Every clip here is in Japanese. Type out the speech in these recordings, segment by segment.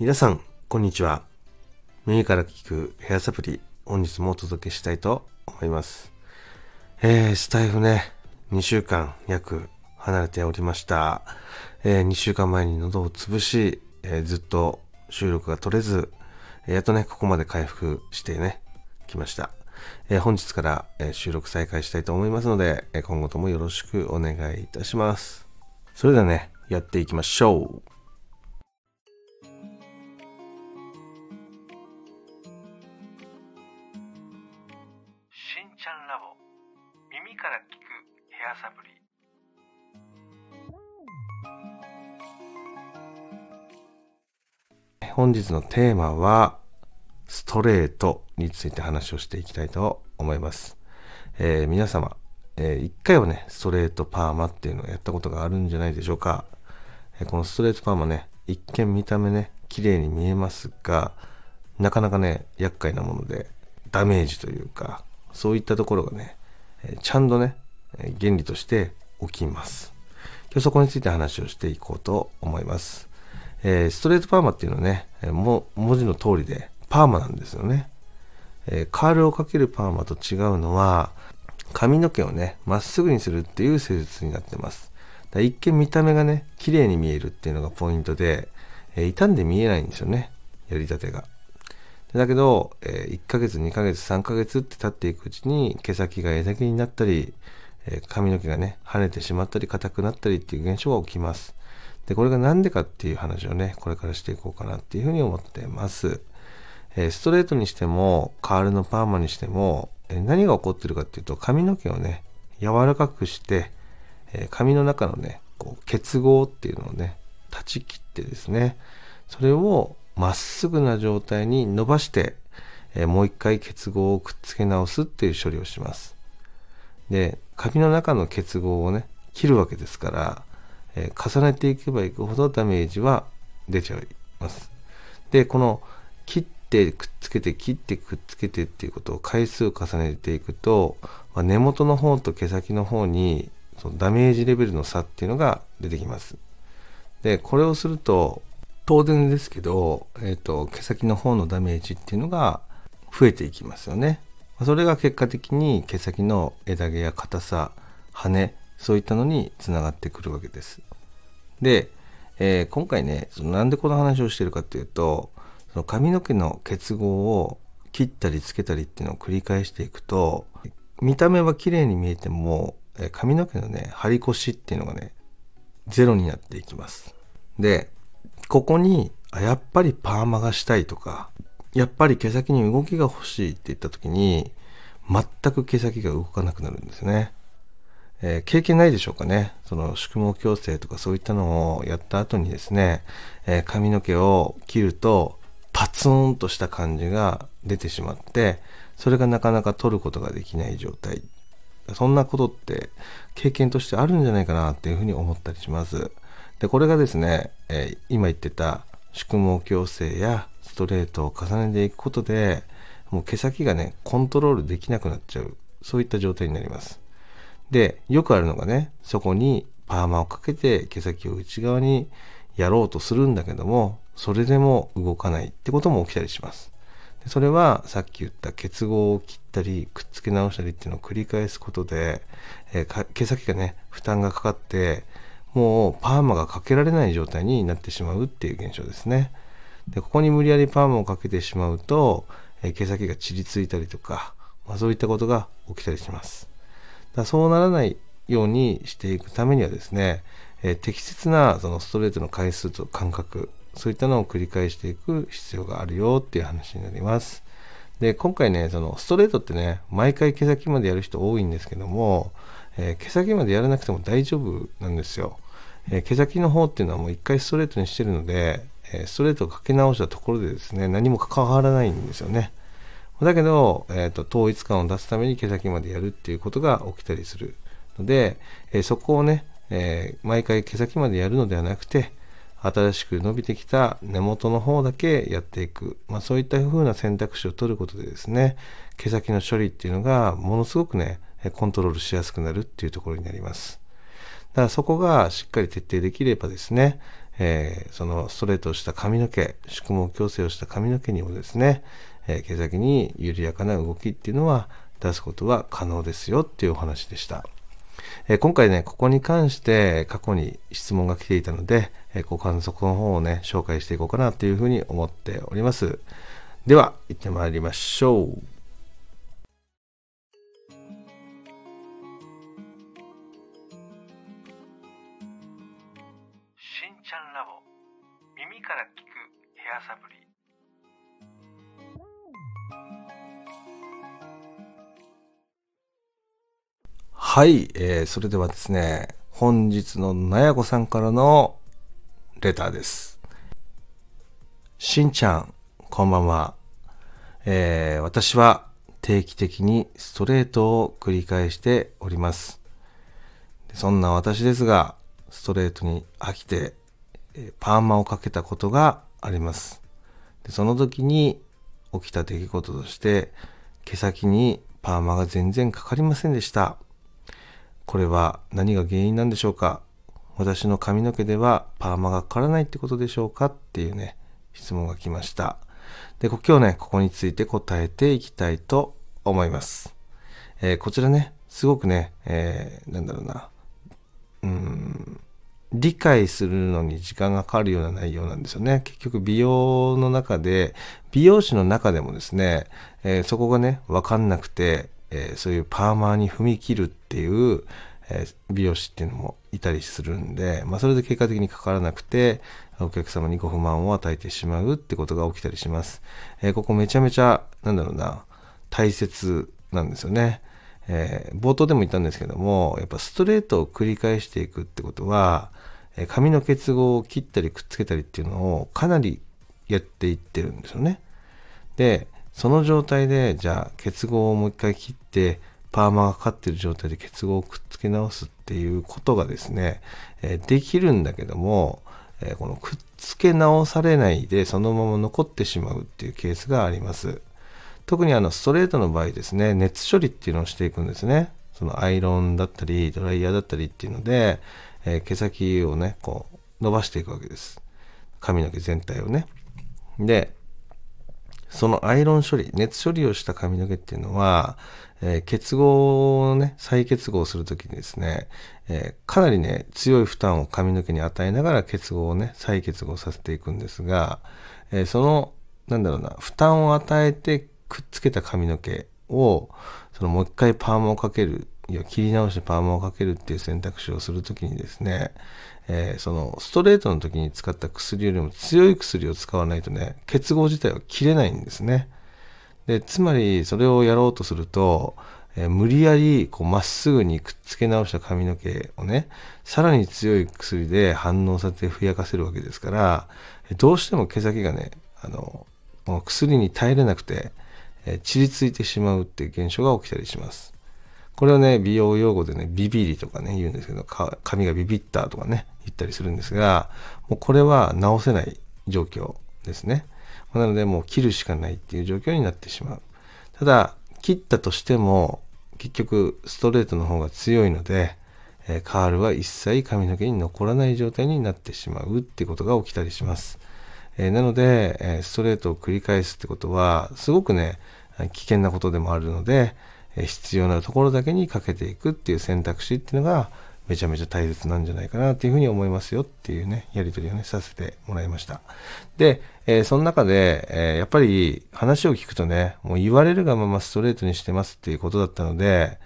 皆さん、こんにちは。耳から聞くヘアサプリ、本日もお届けしたいと思います。えー、スタイフね、2週間約離れておりました。えー、2週間前に喉を潰し、えーずっと収録が取れず、やっとね、ここまで回復してね、来ました。えー本日から、えー収録再開したいと思いますので、えー今後ともよろしくお願いいたします。それではね、やっていきましょう。聞くヘアサプリ本日のテーマは、ストレートについて話をしていきたいと思います。えー皆様、えー一回はね、ストレートパーマっていうのをやったことがあるんじゃないでしょうか。えーこのストレートパーマね、一見見た目ね、綺麗に見えますが、なかなかね、厄介なもので、ダメージというか、そういったところがね、えちゃんとね、原理として起きます。今日そこについて話をしていこうと思います。えーストレートパーマっていうのはね、えも文字の通りでパーマなんですよね。えーカールをかけるパーマと違うのは、髪の毛をね、まっすぐにするっていう施術になってます。だ一見見た目がね、綺麗に見えるっていうのがポイントで、えー傷んで見えないんですよね。やりたてが。だけど、え1ヶ月、2ヶ月、3ヶ月って経っていくうちに、毛先が枝毛になったり、え髪の毛がね、跳ねてしまったり、硬くなったりっていう現象が起きます。で、これがなんでかっていう話をね、これからしていこうかなっていうふうに思ってます。えストレートにしても、カールのパーマにしても、え何が起こってるかっていうと、髪の毛をね、柔らかくして、え髪の中のね、こう結合っていうのをね、断ち切ってですね、それをまっすぐな状態に伸ばして、えーもう一回結合をくっつけ直すっていう処理をします。で、髪の中の結合をね、切るわけですから、えー重ねていけばいくほどダメージは出ちゃいます。で、この切ってくっつけて切ってくっつけてっていうことを回数を重ねていくと、まあ根元の方と毛先の方にそのダメージレベルの差っていうのが出てきます。で、これをすると、当然ですけど、えっ、と、毛先の方のダメージっていうのが増えていきますよね。それが結果的に毛先の枝毛や硬さ、羽、そういったのにつながってくるわけです。で、えー今回ね、そのなんでこの話をしてるかっていうと、その髪の毛の結合を切ったりつけたりっていうのを繰り返していくと、見た目は綺麗に見えても、えー髪の毛のね、張り腰っていうのがね、ゼロになっていきます。で、ここに、やっぱりパーマがしたいとか、やっぱり毛先に動きが欲しいって言った時に、全く毛先が動かなくなるんですね。えー経験ないでしょうかね。その宿毛矯正とかそういったのをやった後にですね、えー髪の毛を切るとパツンとした感じが出てしまって、それがなかなか取ることができない状態。そんなことって経験としてあるんじゃないかなっていうふうに思ったりします。で、これがですね、えー今言ってた宿毛矯正やストレートを重ねていくことで、もう毛先がね、コントロールできなくなっちゃう。そういった状態になります。で、よくあるのがね、そこにパーマをかけて毛先を内側にやろうとするんだけども、それでも動かないってことも起きたりします。でそれはさっき言った結合を切ったりくっつけ直したりっていうのを繰り返すことで、えー毛先がね、負担がかかって、もうパーマがかけられない状態になってしまうっていう現象ですね。で、ここに無理やりパーマをかけてしまうと、え毛先が散りついたりとか、まあ、そういったことが起きたりします。だそうならないようにしていくためにはですね、えー適切なそのストレートの回数と間隔、そういったのを繰り返していく必要があるよっていう話になります。で、今回ね、そのストレートってね、毎回毛先までやる人多いんですけども、えー毛先までやらなくても大丈夫なんですよ。えー毛先の方っていうのはもう一回ストレートにしてるので、えストレートをかけ直したところでですね、何も関わらないんですよね。だけど、えーと、統一感を出すために毛先までやるっていうことが起きたりするので、えーそこをね、えー毎回毛先までやるのではなくて、新しく伸びてきた根元の方だけやっていく。まあそういった風な選択肢を取ることでですね、毛先の処理っていうのがものすごくね、コントロールしやすくなるっていうところになります。だからそこがしっかり徹底できればですね、えー、そのストレートをした髪の毛、宿毛矯正をした髪の毛にもですね、えー、毛先に緩やかな動きっていうのは出すことは可能ですよっていうお話でした。えー、今回ね、ここに関して過去に質問が来ていたので、えご観測の方をね、紹介していこうかなというふうに思っております。では、行ってまいりましょう。ちゃんラボ。耳から聞くヘアサプリ。はい、えー、それではですね本日のなやこさんからのレターです。しんちゃんこんばんは、えー、私は定期的にストレートを繰り返しております。そんな私ですがストレートに飽きてパーマをかけたことがあります。でその時に起きた出来事として、毛先にパーマが全然かかりませんでした。これは何が原因なんでしょうか？私の髪の毛ではパーマがかからないってことでしょうか？っていうね、質問が来ました。で、今日ね、ここについて答えていきたいと思います。えー、こちらね、すごくね、えー、なんだろうな、理解するのに時間がかかるような内容なんですよね。結局美容の中で、美容師の中でもですね、えー、そこがね、わかんなくて、えー、そういうパーマーに踏み切るっていう、え、美容師っていうのもいたりするんで、まあそれで結果的にかからなくて、お客様にご不満を与えてしまうってことが起きたりします。えここめちゃめちゃ、なんだろうな、大切なんですよね。えー、冒頭でも言ったんですけども、やっぱストレートを繰り返していくってことは、え髪の結合を切ったりくっつけたりっていうのをかなりやっていってるんですよね。で、その状態で、じゃあ結合をもう一回切って、パーマがかかってる状態で結合をくっつけ直すっていうことがですね、え、できるんだけども、え、このくっつけ直されないでそのまま残ってしまうっていうケースがあります。特にあのストレートの場合ですね、熱処理っていうのをしていくんですね。そのアイロンだったり、ドライヤーだったりっていうので、えー、毛先をね、こう伸ばしていくわけです。髪の毛全体をね。で、そのアイロン処理、熱処理をした髪の毛っていうのは、えー、結合をね、再結合するときにですね、えー、かなりね、強い負担を髪の毛に与えながら結合をね、再結合させていくんですが、えー、その、なんだろうな、負担を与えてくっつけた髪の毛を、そのもう一回パーマをかける、いや切り直してパーマをかけるっていう選択肢をするときにですね、えー、そのストレートの時に使った薬よりも強い薬を使わないとね、結合自体は切れないんですね。で、つまりそれをやろうとすると、えー、無理やりまっすぐにくっつけ直した髪の毛をね、さらに強い薬で反応させてふやかせるわけですから、どうしても毛先がね、あの、薬に耐えれなくて、え散りついてしまうっていう現象が起きたりします。これをね、美容用語でね、ビビリとかね、言うんですけど、髪がビビったとかね、言ったりするんですが、もうこれは直せない状況ですね。なので、もう切るしかないっていう状況になってしまう。ただ、切ったとしても、結局、ストレートの方が強いので、え、カールは一切髪の毛に残らない状態になってしまうってことが起きたりします。え、なので、え、ストレートを繰り返すってことは、すごくね、危険なことでもあるので、必要なところだけにかけていくっていう選択肢っていうのが、めちゃめちゃ大切なんじゃないかなっていうふうに思いますよっていうね、やりとりをね、させてもらいました。で、えー、その中で、えー、やっぱり話を聞くとね、もう言われるがままストレートにしてますっていうことだったので、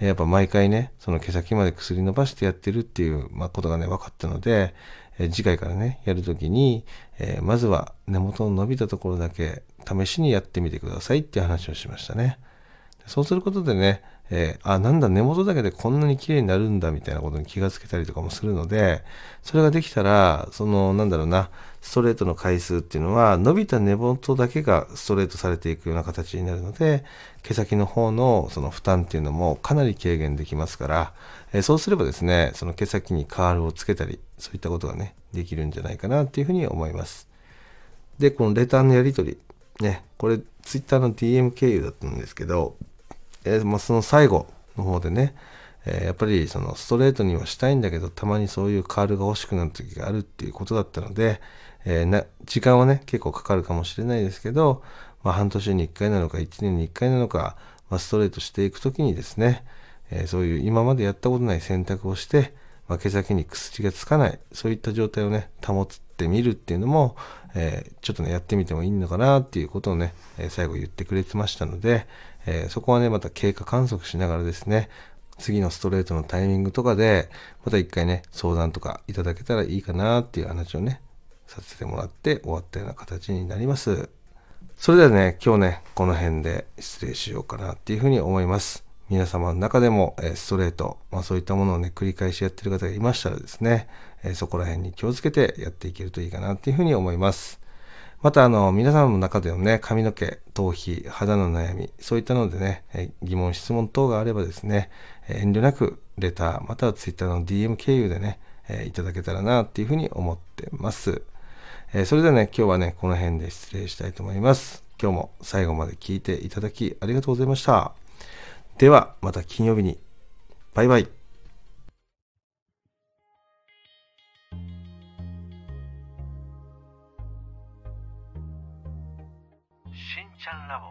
やっぱ毎回ね、その毛先まで薬伸ばしてやってるっていう、まあ、ことがね、分かったので、え次回からね、やるときに、え、まずは根元の伸びたところだけ試しにやってみてくださいっていう話をしましたね。そうすることでね、えー、あ、なんだ、根元だけでこんなに綺麗になるんだみたいなことに気がつけたりとかもするので、それができたら、その、なんだろうな、ストレートの回数っていうのは、伸びた根元だけがストレートされていくような形になるので、毛先の方のその負担っていうのもかなり軽減できますから、えー、そうすればですね、その毛先にカールをつけたり、そういったことがね、できるんじゃないかなっていうふうに思います。で、このレターのやり取り、ね、これ、ツイッターの DM 経由だったんですけど、えー、まあ、その最後の方でね、えー、やっぱりそのストレートにはしたいんだけど、たまにそういうカールが欲しくなる時があるっていうことだったので、えー、な時間はね、結構かかるかもしれないですけど、まあ、半年に1回なのか1年に1回なのか、まあ、ストレートしていく時にですね、え、そういう今までやったことない選択をして、まあ、毛先に薬がつかない、そういった状態をね、保ってみるっていうのも、えー、ちょっとね、やってみてもいいのかなっていうことをね、え最後言ってくれてましたので、えそこはね、また経過観測しながらですね、次のストレートのタイミングとかで、また一回ね、相談とかいただけたらいいかなっていう話をね、させてもらって終わったような形になります。それではね、今日ね、この辺で失礼しようかなっていうふうに思います。皆様の中でも、えストレート、まあそういったものをね、繰り返しやってる方がいましたらですね、えそこら辺に気をつけてやっていけるといいかなっていうふうに思います。また、あの、皆さんの中でのね、髪の毛、頭皮、肌の悩み、そういったのでね、疑問、質問等があればですね、遠慮なくレター、または Twitter の DM 経由でね、いただけたらなっていうふうに思ってます。それではね、今日はね、この辺で失礼したいと思います。今日も最後まで聞いていただきありがとうございました。では、また金曜日に。バイバイ。channel level.